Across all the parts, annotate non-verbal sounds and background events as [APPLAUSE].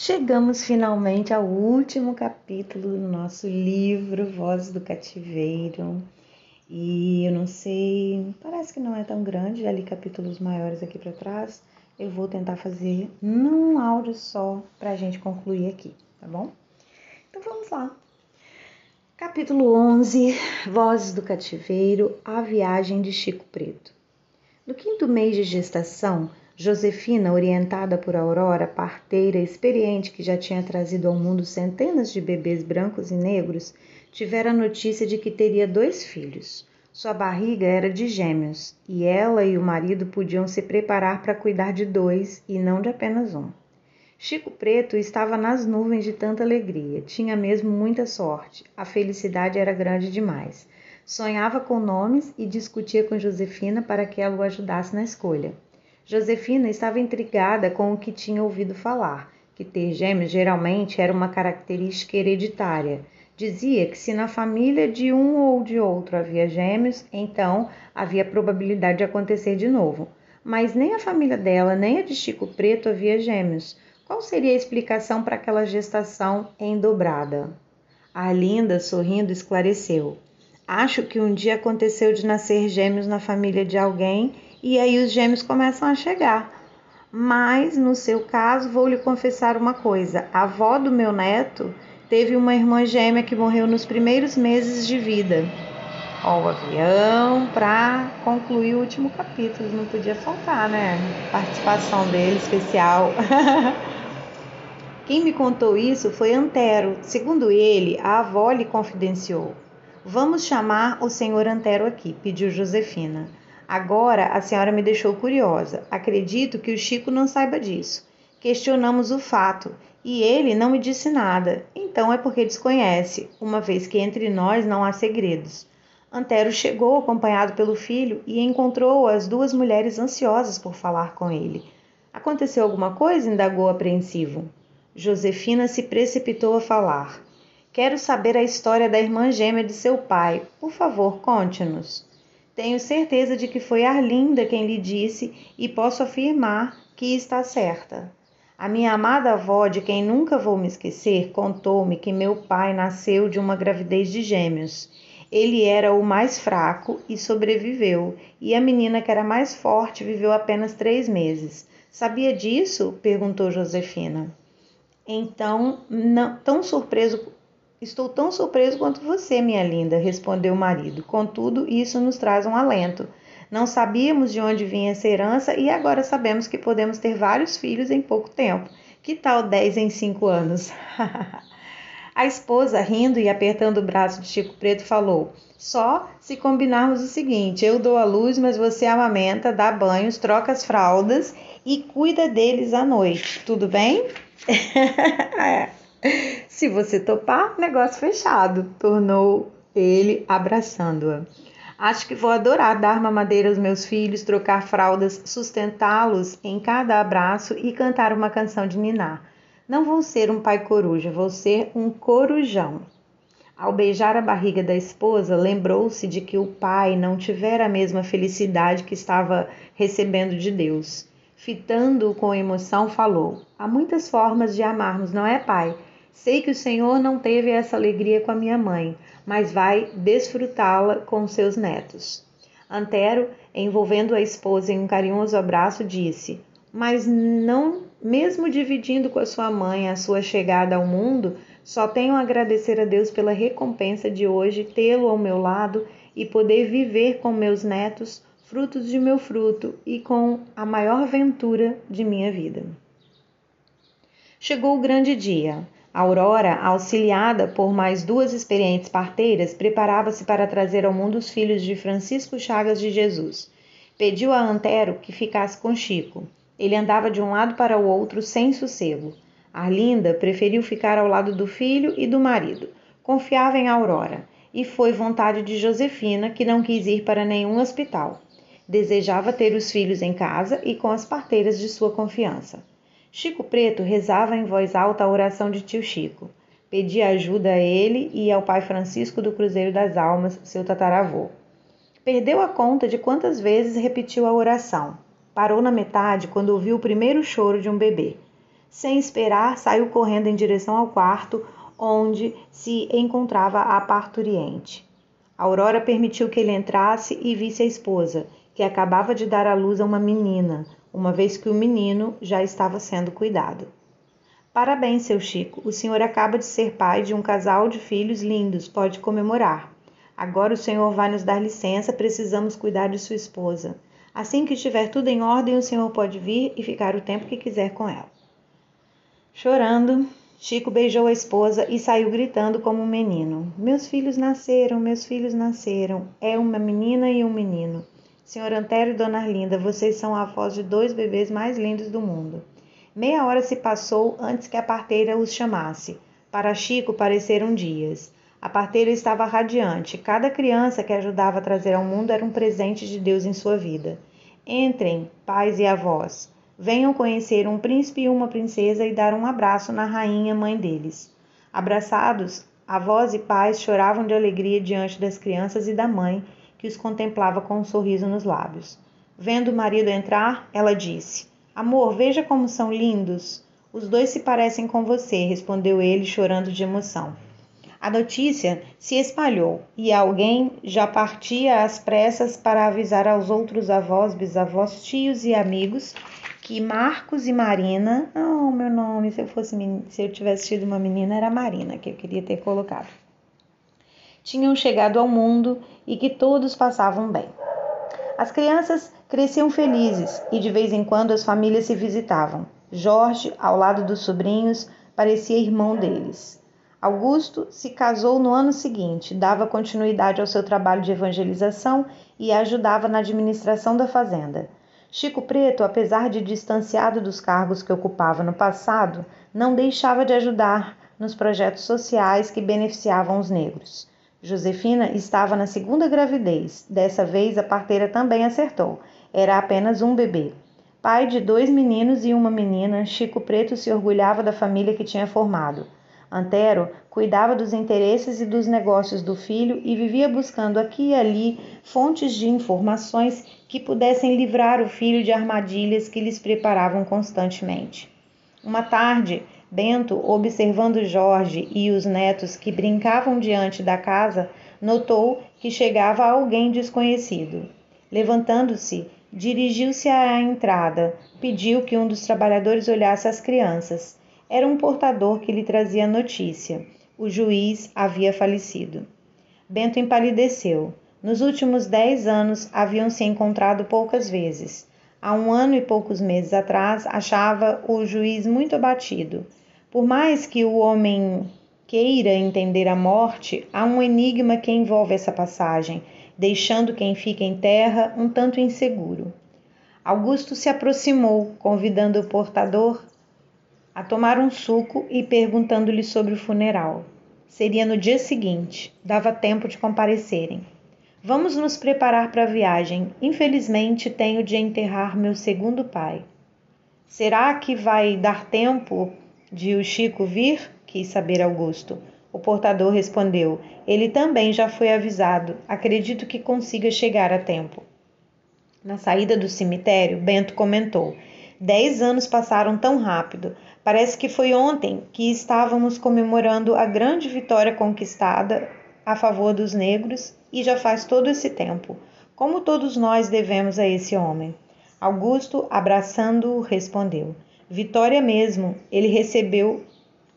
Chegamos finalmente ao último capítulo do nosso livro Vozes do Cativeiro. E eu não sei, parece que não é tão grande, já li capítulos maiores aqui para trás. Eu vou tentar fazer num áudio só para a gente concluir aqui, tá bom? Então vamos lá. Capítulo 11 Vozes do Cativeiro A Viagem de Chico Preto. No quinto mês de gestação, Josefina, orientada por Aurora, parteira experiente que já tinha trazido ao mundo centenas de bebês brancos e negros, tivera notícia de que teria dois filhos. Sua barriga era de gêmeos e ela e o marido podiam se preparar para cuidar de dois e não de apenas um. Chico Preto estava nas nuvens de tanta alegria, tinha mesmo muita sorte, a felicidade era grande demais. Sonhava com nomes e discutia com Josefina para que ela o ajudasse na escolha. Josefina estava intrigada com o que tinha ouvido falar, que ter gêmeos geralmente era uma característica hereditária. Dizia que se na família de um ou de outro havia gêmeos, então havia probabilidade de acontecer de novo. Mas nem a família dela, nem a de Chico Preto havia gêmeos. Qual seria a explicação para aquela gestação em dobrada? Arlinda, sorrindo, esclareceu. Acho que um dia aconteceu de nascer gêmeos na família de alguém e aí os gêmeos começam a chegar. Mas no seu caso, vou lhe confessar uma coisa: a avó do meu neto teve uma irmã gêmea que morreu nos primeiros meses de vida. Ó, o avião para concluir o último capítulo, não podia faltar, né? Participação dele especial. [LAUGHS] Quem me contou isso foi Antero. Segundo ele, a avó lhe confidenciou. Vamos chamar o senhor Antero aqui, pediu Josefina. Agora a senhora me deixou curiosa. Acredito que o Chico não saiba disso. Questionamos o fato e ele não me disse nada. Então é porque desconhece, uma vez que entre nós não há segredos. Antero chegou acompanhado pelo filho e encontrou as duas mulheres ansiosas por falar com ele. Aconteceu alguma coisa? indagou apreensivo. Josefina se precipitou a falar. Quero saber a história da irmã gêmea de seu pai. Por favor, conte-nos. Tenho certeza de que foi Arlinda quem lhe disse e posso afirmar que está certa. A minha amada avó, de quem nunca vou me esquecer, contou-me que meu pai nasceu de uma gravidez de gêmeos. Ele era o mais fraco e sobreviveu, e a menina que era mais forte viveu apenas três meses. Sabia disso? perguntou Josefina. Então, não, tão surpreso Estou tão surpreso quanto você, minha linda, respondeu o marido. Contudo, isso nos traz um alento. Não sabíamos de onde vinha essa herança e agora sabemos que podemos ter vários filhos em pouco tempo. Que tal dez em cinco anos? [LAUGHS] A esposa, rindo e apertando o braço de Chico Preto, falou: Só se combinarmos o seguinte: eu dou a luz, mas você amamenta, dá banhos, troca as fraldas e cuida deles à noite. Tudo bem? [LAUGHS] [LAUGHS] Se você topar, negócio fechado, tornou ele, abraçando-a. Acho que vou adorar dar mamadeira aos meus filhos, trocar fraldas, sustentá-los em cada abraço e cantar uma canção de ninar. Não vou ser um pai coruja, vou ser um corujão. Ao beijar a barriga da esposa, lembrou-se de que o pai não tivera a mesma felicidade que estava recebendo de Deus. Fitando-o com emoção, falou: Há muitas formas de amarmos, não é, pai? Sei que o Senhor não teve essa alegria com a minha mãe, mas vai desfrutá-la com seus netos. Antero, envolvendo a esposa em um carinhoso abraço, disse: Mas não, mesmo dividindo com a sua mãe a sua chegada ao mundo, só tenho a agradecer a Deus pela recompensa de hoje tê-lo ao meu lado e poder viver com meus netos frutos de meu fruto e com a maior ventura de minha vida. Chegou o grande dia. Aurora, auxiliada por mais duas experientes parteiras, preparava-se para trazer ao mundo os filhos de Francisco Chagas de Jesus. Pediu a Antero que ficasse com Chico. Ele andava de um lado para o outro sem sossego. Arlinda preferiu ficar ao lado do filho e do marido. Confiava em Aurora. E foi vontade de Josefina, que não quis ir para nenhum hospital. Desejava ter os filhos em casa e com as parteiras de sua confiança. Chico Preto rezava em voz alta a oração de tio Chico. Pedia ajuda a ele e ao pai Francisco do Cruzeiro das Almas, seu tataravô. Perdeu a conta de quantas vezes repetiu a oração. Parou na metade quando ouviu o primeiro choro de um bebê. Sem esperar, saiu correndo em direção ao quarto onde se encontrava a parturiente. Aurora permitiu que ele entrasse e visse a esposa, que acabava de dar à luz a uma menina, uma vez que o menino já estava sendo cuidado. Parabéns, seu Chico. O senhor acaba de ser pai de um casal de filhos lindos. Pode comemorar. Agora o senhor vai nos dar licença, precisamos cuidar de sua esposa. Assim que estiver tudo em ordem, o senhor pode vir e ficar o tempo que quiser com ela. Chorando, Chico beijou a esposa e saiu gritando como um menino: Meus filhos nasceram, meus filhos nasceram. É uma menina e um menino. Senhor Antério e Dona Arlinda, vocês são avós de dois bebês mais lindos do mundo. Meia hora se passou antes que a parteira os chamasse. Para Chico pareceram dias. A parteira estava radiante. Cada criança que ajudava a trazer ao mundo era um presente de Deus em sua vida. Entrem, pais e avós. Venham conhecer um príncipe e uma princesa e dar um abraço na rainha mãe deles. Abraçados, avós e pais choravam de alegria diante das crianças e da mãe, que os contemplava com um sorriso nos lábios. Vendo o marido entrar, ela disse: Amor, veja como são lindos. Os dois se parecem com você, respondeu ele, chorando de emoção. A notícia se espalhou e alguém já partia às pressas para avisar aos outros avós, bisavós, tios e amigos que Marcos e Marina, oh, meu nome, se eu fosse se eu tivesse tido uma menina era Marina que eu queria ter colocado. Tinham chegado ao mundo e que todos passavam bem. As crianças cresciam felizes e de vez em quando as famílias se visitavam. Jorge, ao lado dos sobrinhos, parecia irmão deles. Augusto se casou no ano seguinte, dava continuidade ao seu trabalho de evangelização e ajudava na administração da fazenda. Chico Preto, apesar de distanciado dos cargos que ocupava no passado, não deixava de ajudar nos projetos sociais que beneficiavam os negros. Josefina estava na segunda gravidez. Dessa vez a parteira também acertou. Era apenas um bebê. Pai de dois meninos e uma menina, Chico Preto se orgulhava da família que tinha formado. Antero cuidava dos interesses e dos negócios do filho e vivia buscando aqui e ali fontes de informações que pudessem livrar o filho de armadilhas que lhes preparavam constantemente. Uma tarde, Bento, observando Jorge e os netos que brincavam diante da casa, notou que chegava alguém desconhecido. Levantando-se, dirigiu-se à entrada, pediu que um dos trabalhadores olhasse as crianças. Era um portador que lhe trazia notícia. O juiz havia falecido. Bento empalideceu. Nos últimos dez anos haviam se encontrado poucas vezes. Há um ano e poucos meses atrás achava o juiz muito abatido. Por mais que o homem queira entender a morte, há um enigma que envolve essa passagem, deixando quem fica em terra um tanto inseguro. Augusto se aproximou, convidando o portador a tomar um suco e perguntando-lhe sobre o funeral. Seria no dia seguinte, dava tempo de comparecerem. Vamos nos preparar para a viagem. Infelizmente, tenho de enterrar meu segundo pai. Será que vai dar tempo de o Chico vir? quis saber Augusto. O portador respondeu: Ele também já foi avisado. Acredito que consiga chegar a tempo. Na saída do cemitério, Bento comentou: Dez anos passaram tão rápido. Parece que foi ontem que estávamos comemorando a grande vitória conquistada a favor dos negros e já faz todo esse tempo. Como todos nós devemos a esse homem? Augusto, abraçando-o, respondeu: Vitória mesmo, ele recebeu.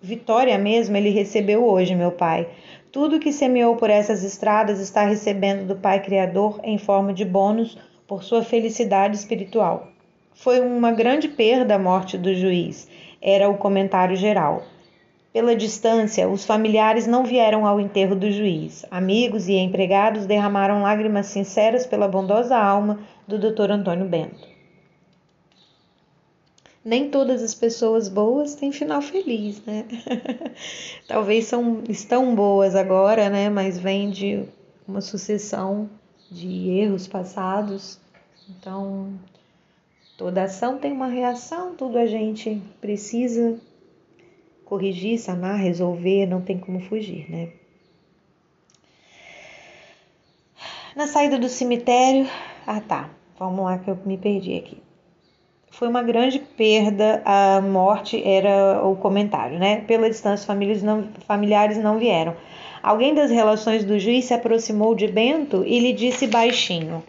Vitória mesmo ele recebeu hoje, meu pai. Tudo que semeou por essas estradas está recebendo do Pai Criador em forma de bônus por sua felicidade espiritual. Foi uma grande perda a morte do juiz, era o comentário geral. Pela distância, os familiares não vieram ao enterro do juiz. Amigos e empregados derramaram lágrimas sinceras pela bondosa alma do Dr. Antônio Bento. Nem todas as pessoas boas têm final feliz, né? [LAUGHS] Talvez são, estão boas agora, né? Mas vem de uma sucessão de erros passados. Então, toda ação tem uma reação, tudo a gente precisa corrigir, sanar, resolver, não tem como fugir, né? Na saída do cemitério, ah tá, vamos lá que eu me perdi aqui. Foi uma grande perda, a morte era o comentário, né? Pela distância, famílias não, familiares não vieram. Alguém das relações do juiz se aproximou de Bento e lhe disse baixinho: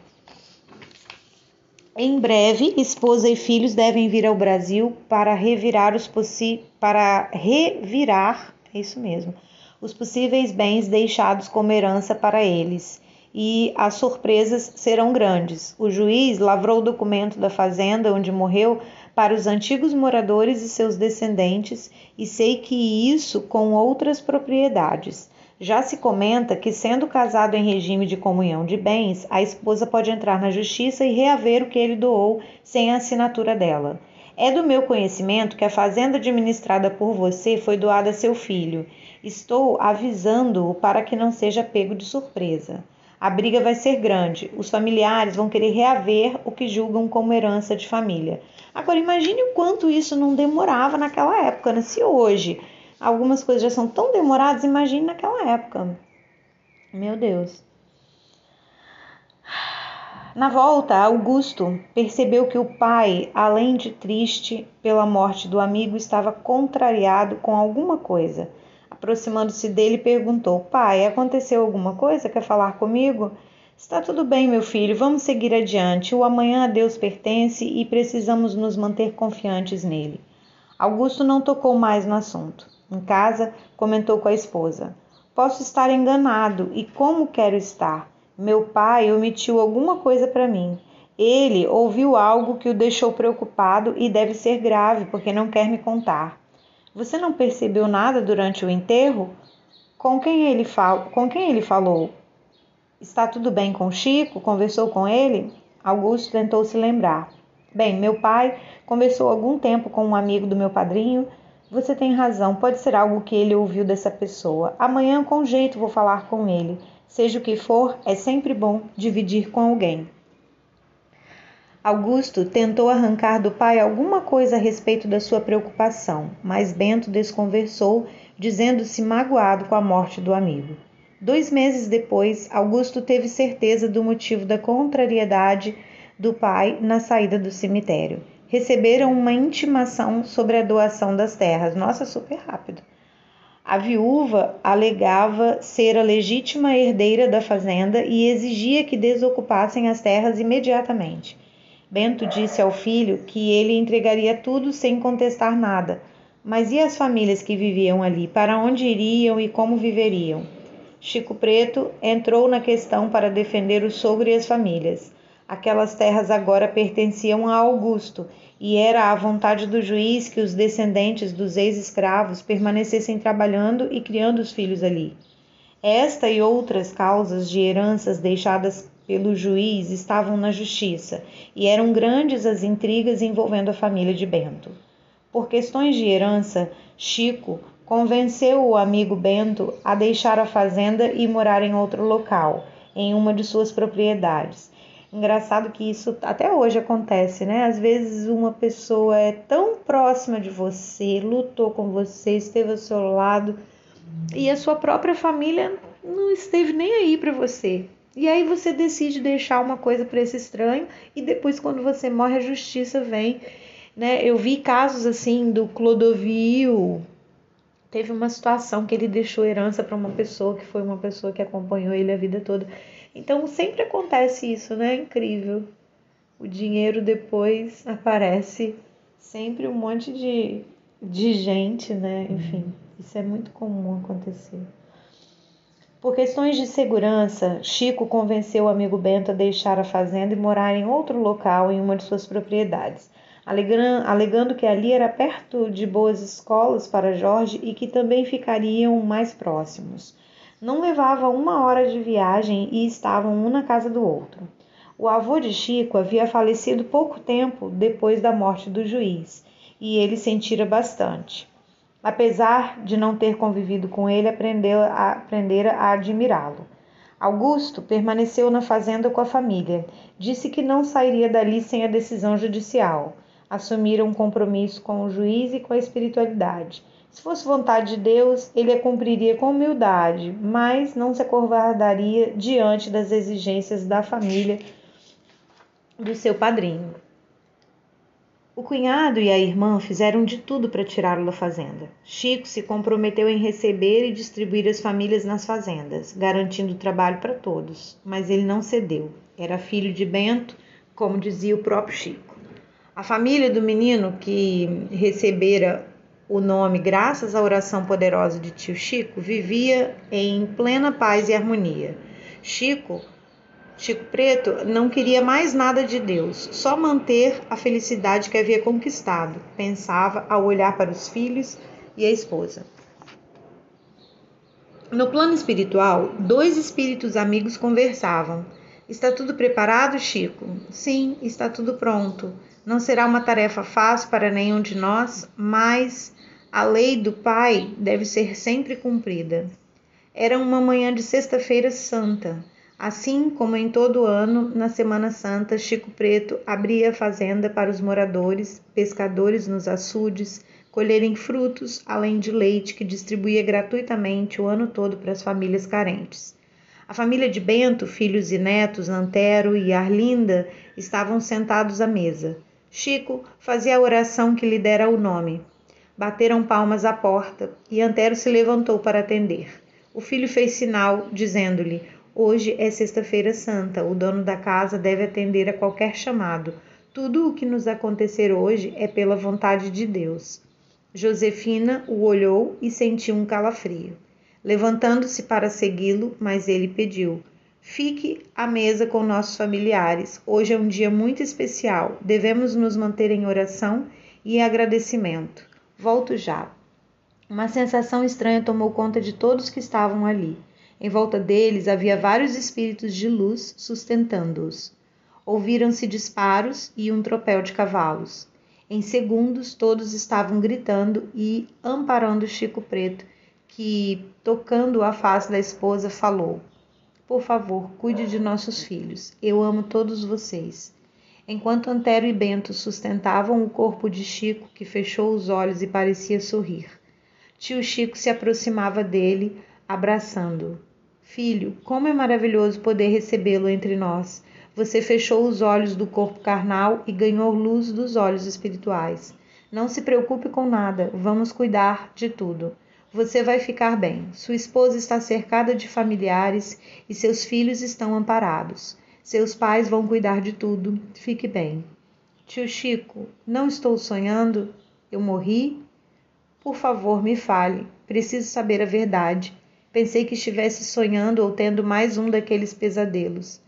Em breve, esposa e filhos devem vir ao Brasil para revirar os possi para revirar, é isso mesmo, os possíveis bens deixados como herança para eles e as surpresas serão grandes. O juiz lavrou o documento da fazenda onde morreu para os antigos moradores e seus descendentes, e sei que isso com outras propriedades. Já se comenta que, sendo casado em regime de comunhão de bens, a esposa pode entrar na justiça e reaver o que ele doou sem a assinatura dela. É do meu conhecimento que a fazenda administrada por você foi doada a seu filho. Estou avisando-o para que não seja pego de surpresa. A briga vai ser grande. Os familiares vão querer reaver o que julgam como herança de família. Agora, imagine o quanto isso não demorava naquela época, né? Se hoje algumas coisas já são tão demoradas, imagine naquela época. Meu Deus. Na volta, Augusto percebeu que o pai, além de triste pela morte do amigo, estava contrariado com alguma coisa. Aproximando-se dele, perguntou: Pai, aconteceu alguma coisa? Quer falar comigo? Está tudo bem, meu filho, vamos seguir adiante. O amanhã a Deus pertence e precisamos nos manter confiantes nele. Augusto não tocou mais no assunto. Em casa, comentou com a esposa: Posso estar enganado, e como quero estar? Meu pai omitiu alguma coisa para mim. Ele ouviu algo que o deixou preocupado e deve ser grave, porque não quer me contar. Você não percebeu nada durante o enterro? Com quem ele, fal... com quem ele falou? Está tudo bem com Chico? Conversou com ele? Augusto tentou se lembrar. Bem, meu pai conversou algum tempo com um amigo do meu padrinho. Você tem razão, pode ser algo que ele ouviu dessa pessoa. Amanhã, com jeito, vou falar com ele. Seja o que for, é sempre bom dividir com alguém. Augusto tentou arrancar do pai alguma coisa a respeito da sua preocupação, mas Bento desconversou, dizendo-se magoado com a morte do amigo. Dois meses depois, Augusto teve certeza do motivo da contrariedade do pai na saída do cemitério. Receberam uma intimação sobre a doação das terras. Nossa, super rápido. A viúva alegava ser a legítima herdeira da fazenda e exigia que desocupassem as terras imediatamente. Bento disse ao filho que ele entregaria tudo sem contestar nada. Mas e as famílias que viviam ali? Para onde iriam e como viveriam? Chico Preto entrou na questão para defender o sogro e as famílias. Aquelas terras agora pertenciam a Augusto e era a vontade do juiz que os descendentes dos ex-escravos permanecessem trabalhando e criando os filhos ali. Esta e outras causas de heranças deixadas pelo juiz estavam na justiça, e eram grandes as intrigas envolvendo a família de Bento. Por questões de herança, Chico convenceu o amigo Bento a deixar a fazenda e morar em outro local, em uma de suas propriedades. Engraçado que isso até hoje acontece, né? Às vezes uma pessoa é tão próxima de você, lutou com você, esteve ao seu lado e a sua própria família não esteve nem aí para você. E aí você decide deixar uma coisa para esse estranho e depois quando você morre a justiça vem, né? Eu vi casos assim do Clodovil. Teve uma situação que ele deixou herança para uma pessoa que foi uma pessoa que acompanhou ele a vida toda. Então sempre acontece isso, né? É incrível. O dinheiro depois [LAUGHS] aparece sempre um monte de, de gente, né? Enfim, isso é muito comum acontecer. Por questões de segurança, Chico convenceu o amigo Bento a deixar a fazenda e morar em outro local em uma de suas propriedades, alegando que ali era perto de boas escolas para Jorge e que também ficariam mais próximos. Não levava uma hora de viagem e estavam um na casa do outro. O avô de Chico havia falecido pouco tempo depois da morte do juiz, e ele sentira bastante. Apesar de não ter convivido com ele, aprendeu a, aprendera a admirá-lo. Augusto permaneceu na fazenda com a família. Disse que não sairia dali sem a decisão judicial. Assumiram um compromisso com o juiz e com a espiritualidade. Se fosse vontade de Deus, ele a cumpriria com humildade, mas não se acovardaria diante das exigências da família do seu padrinho. O cunhado e a irmã fizeram de tudo para tirá-lo da fazenda. Chico se comprometeu em receber e distribuir as famílias nas fazendas, garantindo trabalho para todos, mas ele não cedeu. Era filho de Bento, como dizia o próprio Chico. A família do menino que recebera o nome graças à oração poderosa de tio Chico vivia em plena paz e harmonia. Chico Chico Preto não queria mais nada de Deus, só manter a felicidade que havia conquistado, pensava ao olhar para os filhos e a esposa. No plano espiritual, dois espíritos amigos conversavam. Está tudo preparado, Chico? Sim, está tudo pronto. Não será uma tarefa fácil para nenhum de nós, mas a lei do Pai deve ser sempre cumprida. Era uma manhã de sexta-feira santa. Assim como em todo ano, na Semana Santa, Chico Preto abria a fazenda para os moradores, pescadores nos açudes, colherem frutos, além de leite que distribuía gratuitamente o ano todo para as famílias carentes. A família de Bento, filhos e netos, Antero e Arlinda, estavam sentados à mesa. Chico fazia a oração que lhe dera o nome. Bateram palmas à porta e Antero se levantou para atender. O filho fez sinal, dizendo-lhe: Hoje é Sexta-feira Santa, o dono da casa deve atender a qualquer chamado. Tudo o que nos acontecer hoje é pela vontade de Deus. Josefina o olhou e sentiu um calafrio. Levantando-se para segui-lo, mas ele pediu: Fique à mesa com nossos familiares. Hoje é um dia muito especial. Devemos nos manter em oração e agradecimento. Volto já. Uma sensação estranha tomou conta de todos que estavam ali. Em volta deles havia vários espíritos de luz sustentando-os. Ouviram-se disparos e um tropel de cavalos. Em segundos, todos estavam gritando e amparando Chico Preto, que, tocando a face da esposa, falou: Por favor, cuide de nossos filhos. Eu amo todos vocês. Enquanto Antero e Bento sustentavam o corpo de Chico, que fechou os olhos e parecia sorrir, tio Chico se aproximava dele, abraçando-o. Filho, como é maravilhoso poder recebê-lo entre nós. Você fechou os olhos do corpo carnal e ganhou luz dos olhos espirituais. Não se preocupe com nada, vamos cuidar de tudo. Você vai ficar bem. Sua esposa está cercada de familiares e seus filhos estão amparados. Seus pais vão cuidar de tudo. Fique bem. Tio Chico, não estou sonhando? Eu morri? Por favor, me fale. Preciso saber a verdade. Pensei que estivesse sonhando ou tendo mais um daqueles pesadelos.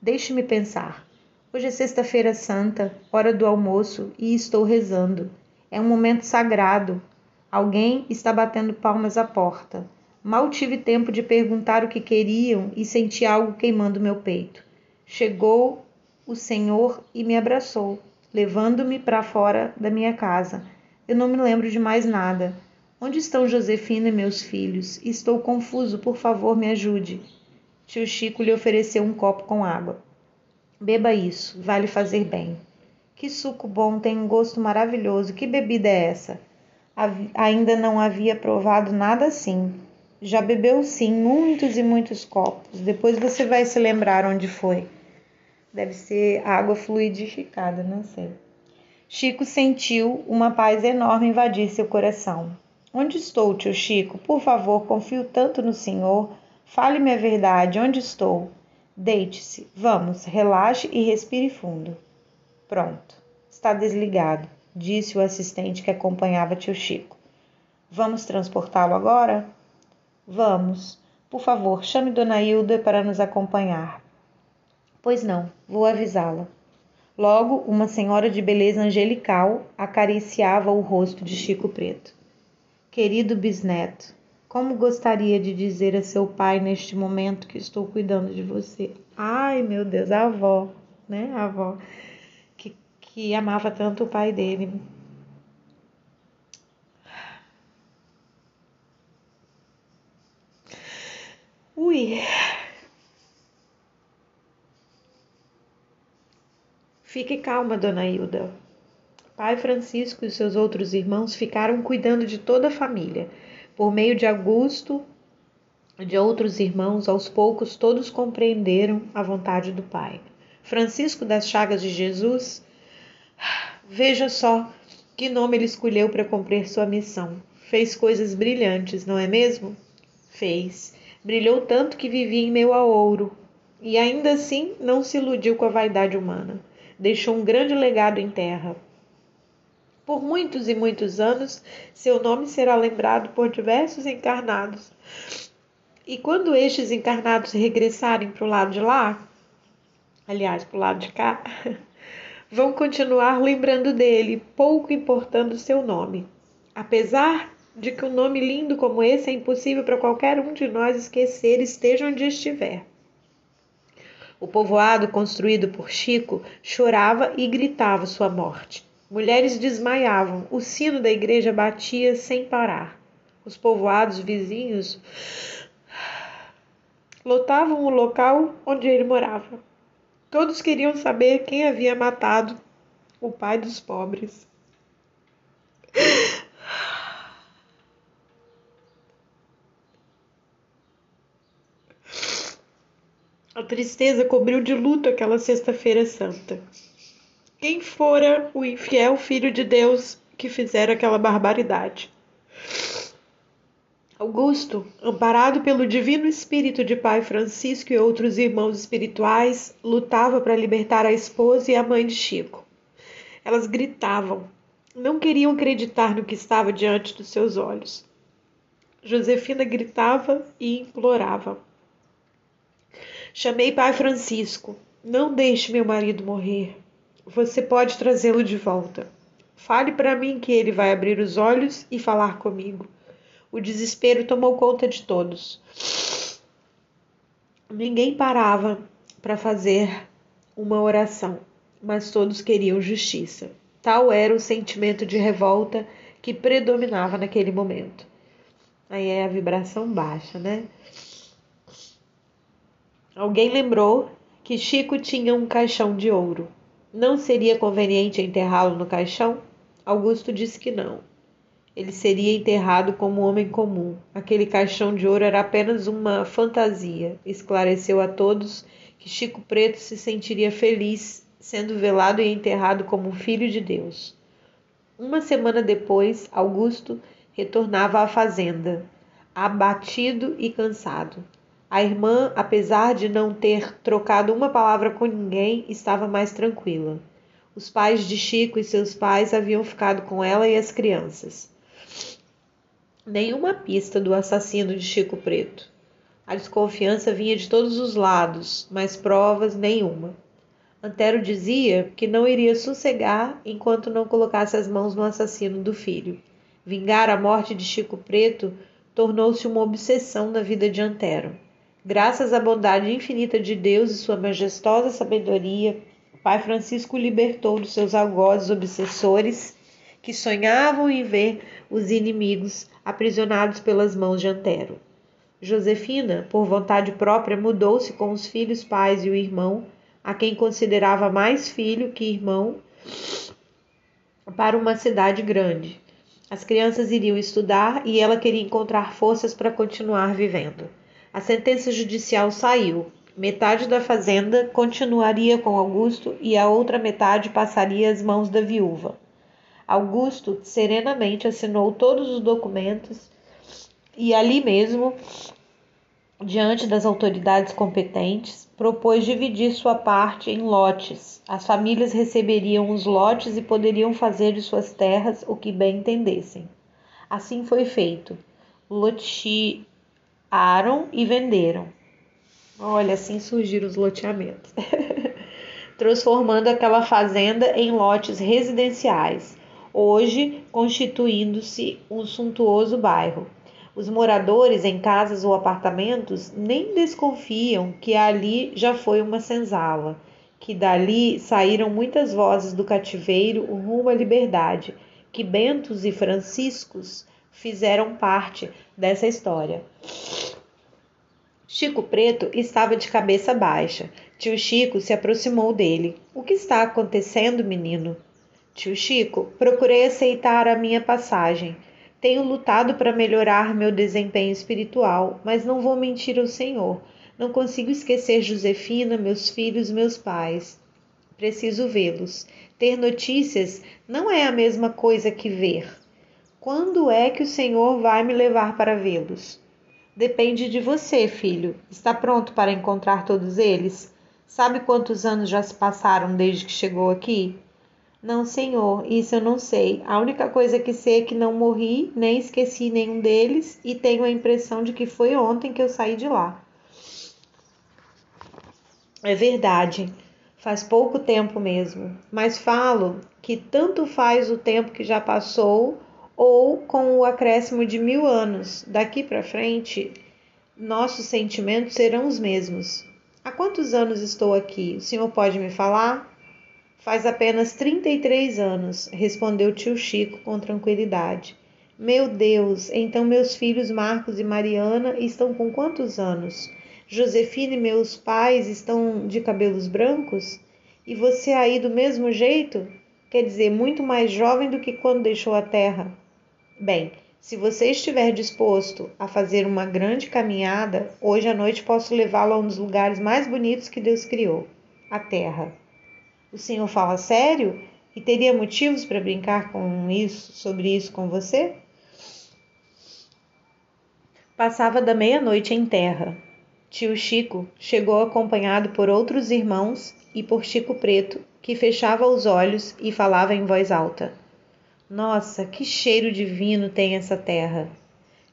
Deixe-me pensar. Hoje é Sexta-feira Santa, hora do almoço, e estou rezando. É um momento sagrado. Alguém está batendo palmas à porta. Mal tive tempo de perguntar o que queriam e senti algo queimando meu peito. Chegou o Senhor e me abraçou, levando-me para fora da minha casa. Eu não me lembro de mais nada. Onde estão Josefina e meus filhos? Estou confuso, por favor, me ajude. Tio Chico lhe ofereceu um copo com água. Beba isso, vai lhe fazer bem. Que suco bom, tem um gosto maravilhoso. Que bebida é essa? Ainda não havia provado nada assim. Já bebeu sim, muitos e muitos copos. Depois você vai se lembrar onde foi. Deve ser água fluidificada, não sei. Chico sentiu uma paz enorme invadir seu coração. Onde estou, tio Chico? Por favor, confio tanto no senhor. Fale-me a verdade. Onde estou? Deite-se. Vamos, relaxe e respire fundo. Pronto. Está desligado, disse o assistente que acompanhava tio Chico. Vamos transportá-lo agora? Vamos. Por favor, chame Dona Hilda para nos acompanhar. Pois não, vou avisá-la. Logo, uma senhora de beleza angelical acariciava o rosto de Chico Preto. Querido bisneto, como gostaria de dizer a seu pai neste momento que estou cuidando de você? Ai, meu Deus, a avó, né? A avó que, que amava tanto o pai dele. Ui. Fique calma, dona Hilda. Pai Francisco e seus outros irmãos ficaram cuidando de toda a família. Por meio de Augusto e de outros irmãos, aos poucos todos compreenderam a vontade do Pai. Francisco das Chagas de Jesus Veja só que nome ele escolheu para cumprir sua missão. Fez coisas brilhantes, não é mesmo? Fez. Brilhou tanto que vivia em meio a ouro. E ainda assim não se iludiu com a vaidade humana. Deixou um grande legado em terra. Por muitos e muitos anos, seu nome será lembrado por diversos encarnados. E quando estes encarnados regressarem para o lado de lá, aliás, para o lado de cá, [LAUGHS] vão continuar lembrando dele, pouco importando seu nome. Apesar de que um nome lindo como esse é impossível para qualquer um de nós esquecer, esteja onde estiver. O povoado construído por Chico chorava e gritava sua morte. Mulheres desmaiavam, o sino da igreja batia sem parar. Os povoados vizinhos lotavam o local onde ele morava. Todos queriam saber quem havia matado o pai dos pobres. A tristeza cobriu de luto aquela sexta-feira santa. Quem fora o infiel filho de Deus que fizera aquela barbaridade? Augusto, amparado pelo Divino Espírito de Pai Francisco e outros irmãos espirituais, lutava para libertar a esposa e a mãe de Chico. Elas gritavam, não queriam acreditar no que estava diante dos seus olhos. Josefina gritava e implorava. Chamei Pai Francisco. Não deixe meu marido morrer. Você pode trazê-lo de volta. Fale para mim que ele vai abrir os olhos e falar comigo. O desespero tomou conta de todos. Ninguém parava para fazer uma oração, mas todos queriam justiça. Tal era o sentimento de revolta que predominava naquele momento. Aí é a vibração baixa, né? Alguém lembrou que Chico tinha um caixão de ouro. Não seria conveniente enterrá-lo no caixão? Augusto disse que não. Ele seria enterrado como um homem comum. Aquele caixão de ouro era apenas uma fantasia. Esclareceu a todos que Chico Preto se sentiria feliz sendo velado e enterrado como um filho de Deus. Uma semana depois, Augusto retornava à fazenda, abatido e cansado. A irmã, apesar de não ter trocado uma palavra com ninguém, estava mais tranquila. Os pais de Chico e seus pais haviam ficado com ela e as crianças. Nenhuma pista do assassino de Chico Preto. A desconfiança vinha de todos os lados, mas provas nenhuma. Antero dizia que não iria sossegar enquanto não colocasse as mãos no assassino do filho. Vingar a morte de Chico Preto tornou-se uma obsessão na vida de Antero. Graças à bondade infinita de Deus e sua majestosa sabedoria, Pai Francisco libertou dos seus algozes obsessores que sonhavam em ver os inimigos aprisionados pelas mãos de Antero. Josefina, por vontade própria, mudou-se com os filhos, pais e o irmão, a quem considerava mais filho que irmão, para uma cidade grande. As crianças iriam estudar e ela queria encontrar forças para continuar vivendo. A sentença judicial saiu. Metade da fazenda continuaria com Augusto e a outra metade passaria às mãos da viúva. Augusto serenamente assinou todos os documentos e ali mesmo, diante das autoridades competentes, propôs dividir sua parte em lotes. As famílias receberiam os lotes e poderiam fazer de suas terras o que bem entendessem. Assim foi feito. Loti aram e venderam. Olha, assim surgiram os loteamentos. [LAUGHS] Transformando aquela fazenda em lotes residenciais, hoje constituindo-se um suntuoso bairro. Os moradores em casas ou apartamentos nem desconfiam que ali já foi uma senzala, que dali saíram muitas vozes do cativeiro rumo à liberdade, que Bentos e Franciscos fizeram parte dessa história. Chico Preto estava de cabeça baixa. Tio Chico se aproximou dele. O que está acontecendo, menino? Tio Chico, procurei aceitar a minha passagem. Tenho lutado para melhorar meu desempenho espiritual, mas não vou mentir ao Senhor. Não consigo esquecer Josefina, meus filhos, meus pais. Preciso vê-los. Ter notícias não é a mesma coisa que ver. Quando é que o Senhor vai me levar para vê-los? Depende de você, filho. Está pronto para encontrar todos eles? Sabe quantos anos já se passaram desde que chegou aqui? Não, senhor, isso eu não sei. A única coisa que sei é que não morri, nem esqueci nenhum deles e tenho a impressão de que foi ontem que eu saí de lá. É verdade, faz pouco tempo mesmo, mas falo que tanto faz o tempo que já passou ou com o acréscimo de mil anos. Daqui para frente, nossos sentimentos serão os mesmos. Há quantos anos estou aqui? O senhor pode me falar? Faz apenas 33 anos, respondeu tio Chico com tranquilidade. Meu Deus, então meus filhos Marcos e Mariana estão com quantos anos? Josefina e meus pais estão de cabelos brancos? E você aí do mesmo jeito? Quer dizer, muito mais jovem do que quando deixou a terra. Bem, se você estiver disposto a fazer uma grande caminhada, hoje à noite posso levá-lo a um dos lugares mais bonitos que Deus criou a terra. O senhor fala sério? E teria motivos para brincar com isso, sobre isso com você? Passava da meia-noite em terra. Tio Chico chegou acompanhado por outros irmãos e por Chico Preto, que fechava os olhos e falava em voz alta. Nossa, que cheiro divino tem essa terra!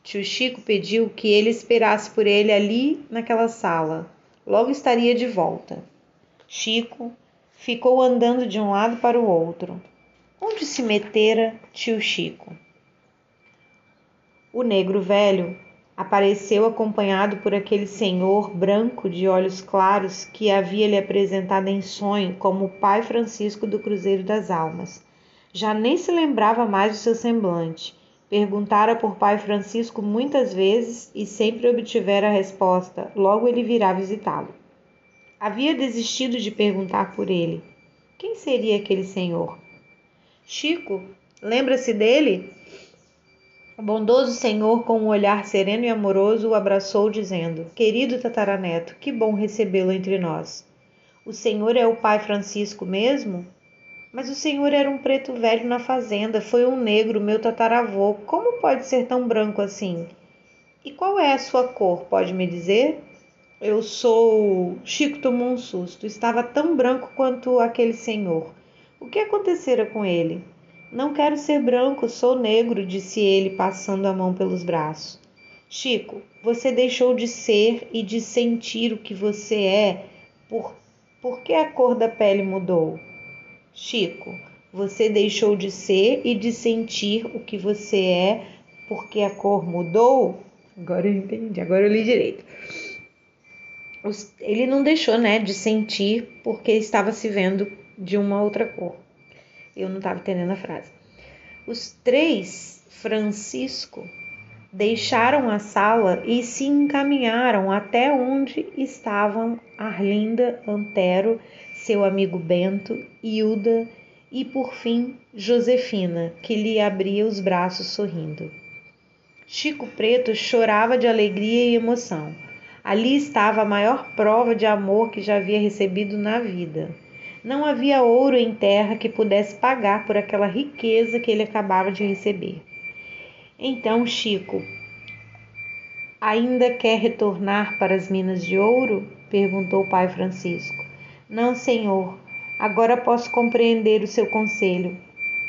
Tio Chico pediu que ele esperasse por ele ali naquela sala. Logo estaria de volta. Chico, ficou andando de um lado para o outro. Onde se metera tio Chico? O negro velho apareceu acompanhado por aquele senhor branco de olhos claros que havia lhe apresentado em sonho como o pai Francisco do Cruzeiro das Almas. Já nem se lembrava mais do seu semblante. Perguntara por pai Francisco muitas vezes e sempre obtivera a resposta: logo ele virá visitá-lo. Havia desistido de perguntar por ele. Quem seria aquele senhor? Chico, lembra-se dele? O bondoso senhor, com um olhar sereno e amoroso, o abraçou, dizendo: Querido tataraneto, que bom recebê-lo entre nós. O senhor é o pai Francisco mesmo? Mas o senhor era um preto velho na fazenda, foi um negro, meu tataravô. Como pode ser tão branco assim? E qual é a sua cor, pode me dizer? Eu sou. Chico tomou um susto. Estava tão branco quanto aquele senhor. O que acontecera com ele? Não quero ser branco, sou negro, disse ele, passando a mão pelos braços. Chico, você deixou de ser e de sentir o que você é. Por, por que a cor da pele mudou? Chico, você deixou de ser e de sentir o que você é porque a cor mudou? Agora eu entendi, agora eu li direito ele não deixou né, de sentir porque estava se vendo de uma outra cor. Eu não estava entendendo a frase. Os três Francisco deixaram a sala e se encaminharam até onde estavam Arlinda Antero, seu amigo Bento, Hilda e, por fim, Josefina, que lhe abria os braços sorrindo. Chico Preto chorava de alegria e emoção. Ali estava a maior prova de amor que já havia recebido na vida. Não havia ouro em terra que pudesse pagar por aquela riqueza que ele acabava de receber. Então, Chico, ainda quer retornar para as minas de ouro? perguntou o pai Francisco. Não, senhor. Agora posso compreender o seu conselho.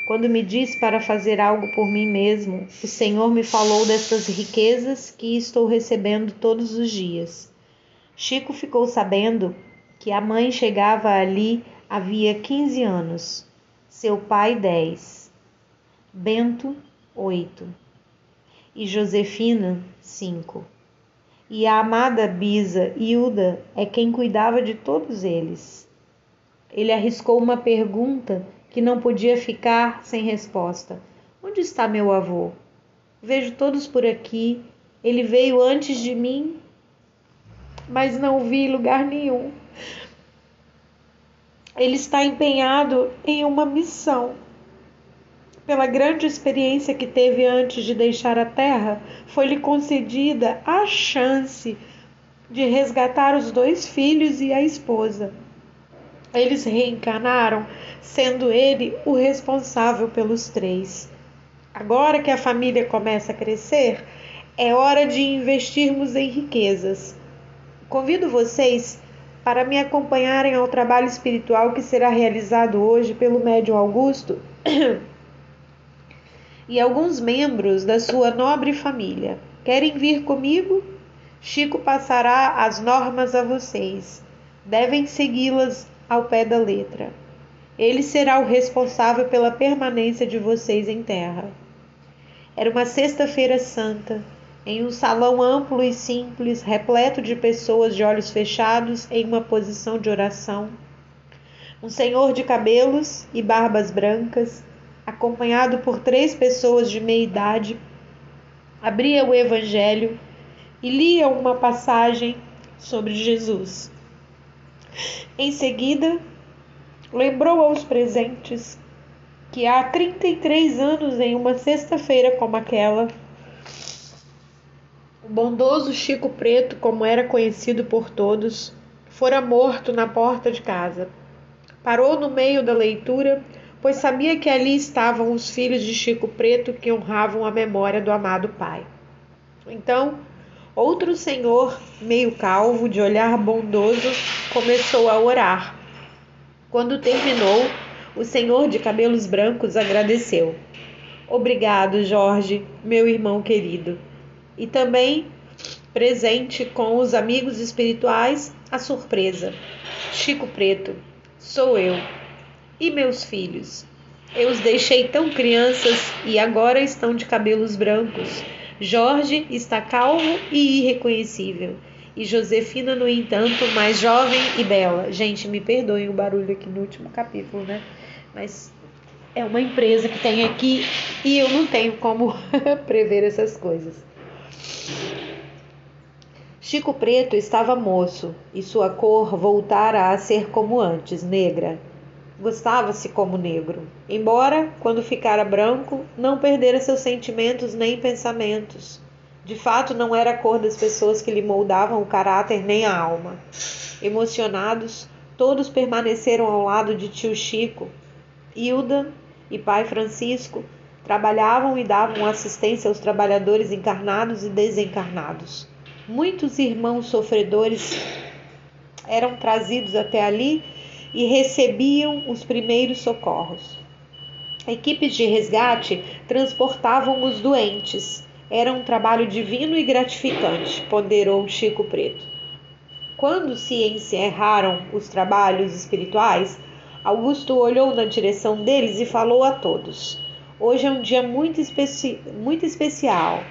Quando me disse para fazer algo por mim mesmo, o Senhor me falou dessas riquezas que estou recebendo todos os dias. Chico ficou sabendo que a mãe chegava ali havia 15 anos, seu pai 10, Bento 8 e Josefina 5. E a amada Bisa Hilda é quem cuidava de todos eles. Ele arriscou uma pergunta que não podia ficar sem resposta. Onde está meu avô? Vejo todos por aqui. Ele veio antes de mim, mas não vi lugar nenhum. Ele está empenhado em uma missão. Pela grande experiência que teve antes de deixar a terra, foi-lhe concedida a chance de resgatar os dois filhos e a esposa. Eles reencarnaram, sendo ele o responsável pelos três. Agora que a família começa a crescer, é hora de investirmos em riquezas. Convido vocês para me acompanharem ao trabalho espiritual que será realizado hoje pelo médium Augusto [CLEARS THROAT] e alguns membros da sua nobre família. Querem vir comigo? Chico passará as normas a vocês. Devem segui-las ao pé da letra. Ele será o responsável pela permanência de vocês em terra. Era uma sexta-feira santa, em um salão amplo e simples, repleto de pessoas de olhos fechados em uma posição de oração. Um senhor de cabelos e barbas brancas, acompanhado por três pessoas de meia idade, abria o Evangelho e lia uma passagem sobre Jesus. Em seguida, lembrou aos presentes que há 33 anos, em uma sexta-feira como aquela, o bondoso Chico Preto, como era conhecido por todos, fora morto na porta de casa. Parou no meio da leitura, pois sabia que ali estavam os filhos de Chico Preto que honravam a memória do amado pai. Então, Outro senhor, meio calvo, de olhar bondoso, começou a orar. Quando terminou, o senhor de cabelos brancos agradeceu. Obrigado, Jorge, meu irmão querido. E também, presente com os amigos espirituais, a surpresa. Chico Preto, sou eu. E meus filhos? Eu os deixei tão crianças e agora estão de cabelos brancos. Jorge está calvo e irreconhecível. E Josefina, no entanto, mais jovem e bela. Gente, me perdoem o barulho aqui no último capítulo, né? Mas é uma empresa que tem aqui e eu não tenho como [LAUGHS] prever essas coisas. Chico Preto estava moço e sua cor voltara a ser como antes, negra gostava-se como negro, embora, quando ficara branco, não perdera seus sentimentos nem pensamentos. De fato, não era a cor das pessoas que lhe moldavam o caráter nem a alma. Emocionados, todos permaneceram ao lado de tio Chico. Hilda e pai Francisco trabalhavam e davam assistência aos trabalhadores encarnados e desencarnados. Muitos irmãos sofredores eram trazidos até ali e recebiam os primeiros socorros. Equipes de resgate transportavam os doentes. Era um trabalho divino e gratificante, ponderou Chico Preto. Quando se encerraram os trabalhos espirituais, Augusto olhou na direção deles e falou a todos: Hoje é um dia muito, especi muito especial.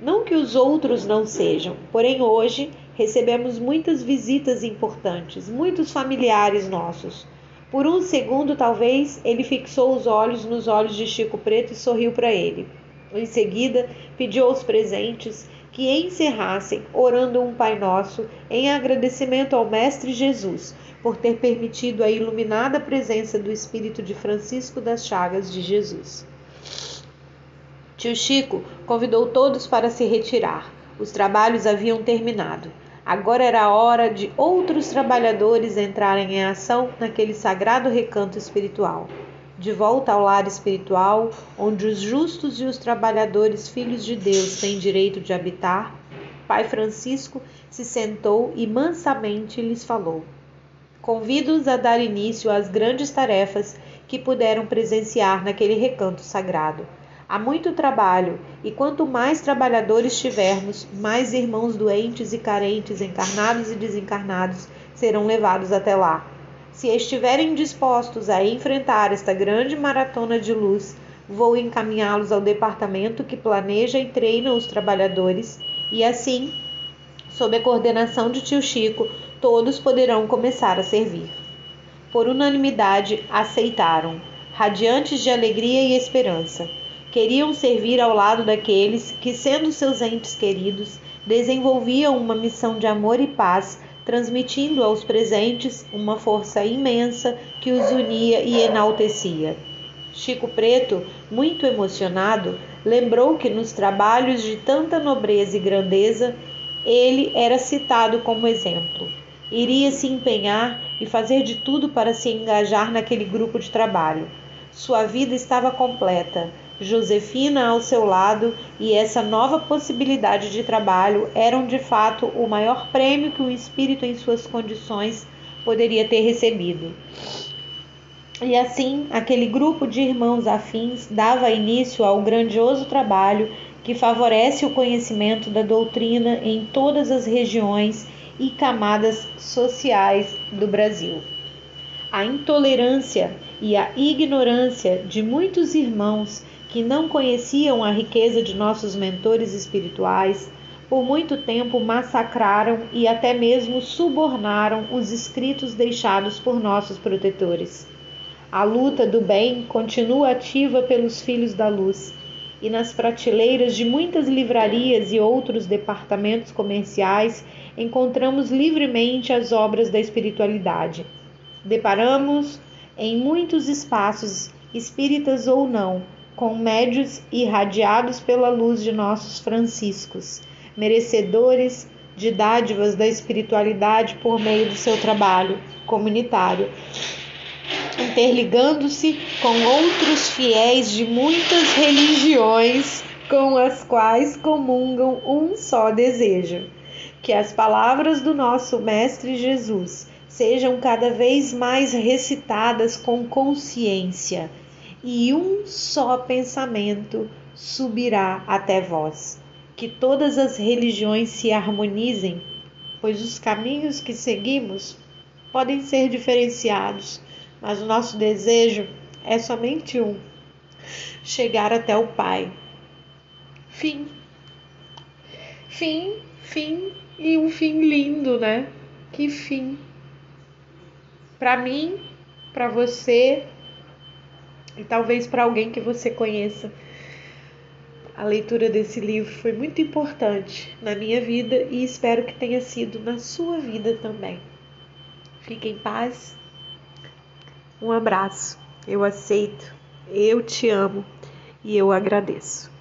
Não que os outros não sejam, porém hoje recebemos muitas visitas importantes, muitos familiares nossos. Por um segundo, talvez, ele fixou os olhos nos olhos de Chico Preto e sorriu para ele. Em seguida, pediu aos presentes que encerrassem orando um Pai Nosso em agradecimento ao Mestre Jesus por ter permitido a iluminada presença do Espírito de Francisco das Chagas de Jesus. Tio Chico convidou todos para se retirar. Os trabalhos haviam terminado. Agora era hora de outros trabalhadores entrarem em ação naquele sagrado recanto espiritual. De volta ao lar espiritual, onde os justos e os trabalhadores filhos de Deus têm direito de habitar, Pai Francisco se sentou e mansamente lhes falou. Convido-os a dar início às grandes tarefas que puderam presenciar naquele recanto sagrado Há muito trabalho, e quanto mais trabalhadores tivermos, mais irmãos doentes e carentes, encarnados e desencarnados, serão levados até lá. Se estiverem dispostos a enfrentar esta grande maratona de luz, vou encaminhá-los ao departamento que planeja e treina os trabalhadores, e assim, sob a coordenação de tio Chico, todos poderão começar a servir. Por unanimidade, aceitaram, radiantes de alegria e esperança queriam servir ao lado daqueles que, sendo seus entes queridos, desenvolviam uma missão de amor e paz, transmitindo aos presentes uma força imensa que os unia e enaltecia. Chico Preto, muito emocionado, lembrou que nos trabalhos de tanta nobreza e grandeza, ele era citado como exemplo. Iria se empenhar e fazer de tudo para se engajar naquele grupo de trabalho. Sua vida estava completa, Josefina ao seu lado e essa nova possibilidade de trabalho eram de fato o maior prêmio que um espírito em suas condições poderia ter recebido. E assim, aquele grupo de irmãos afins dava início ao grandioso trabalho que favorece o conhecimento da doutrina em todas as regiões e camadas sociais do Brasil. A intolerância e a ignorância de muitos irmãos que não conheciam a riqueza de nossos mentores espirituais, por muito tempo massacraram e até mesmo subornaram os escritos deixados por nossos protetores. A luta do bem continua ativa pelos filhos da luz, e nas prateleiras de muitas livrarias e outros departamentos comerciais encontramos livremente as obras da espiritualidade. Deparamos em muitos espaços, espíritas ou não, com médios irradiados pela luz de nossos franciscos, merecedores de dádivas da espiritualidade por meio do seu trabalho comunitário, interligando-se com outros fiéis de muitas religiões com as quais comungam um só desejo: que as palavras do nosso Mestre Jesus sejam cada vez mais recitadas com consciência e um só pensamento subirá até vós. Que todas as religiões se harmonizem, pois os caminhos que seguimos podem ser diferenciados, mas o nosso desejo é somente um: chegar até o Pai. Fim. Fim, fim e um fim lindo, né? Que fim. Para mim, para você, e talvez para alguém que você conheça. A leitura desse livro foi muito importante na minha vida e espero que tenha sido na sua vida também. Fique em paz. Um abraço. Eu aceito. Eu te amo e eu agradeço.